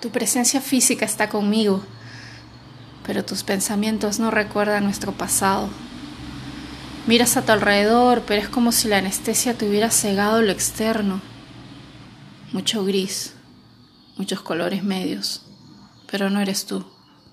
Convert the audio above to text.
Tu presencia física está conmigo, pero tus pensamientos no recuerdan nuestro pasado. Miras a tu alrededor, pero es como si la anestesia te hubiera cegado lo externo. Mucho gris, muchos colores medios, pero no eres tú.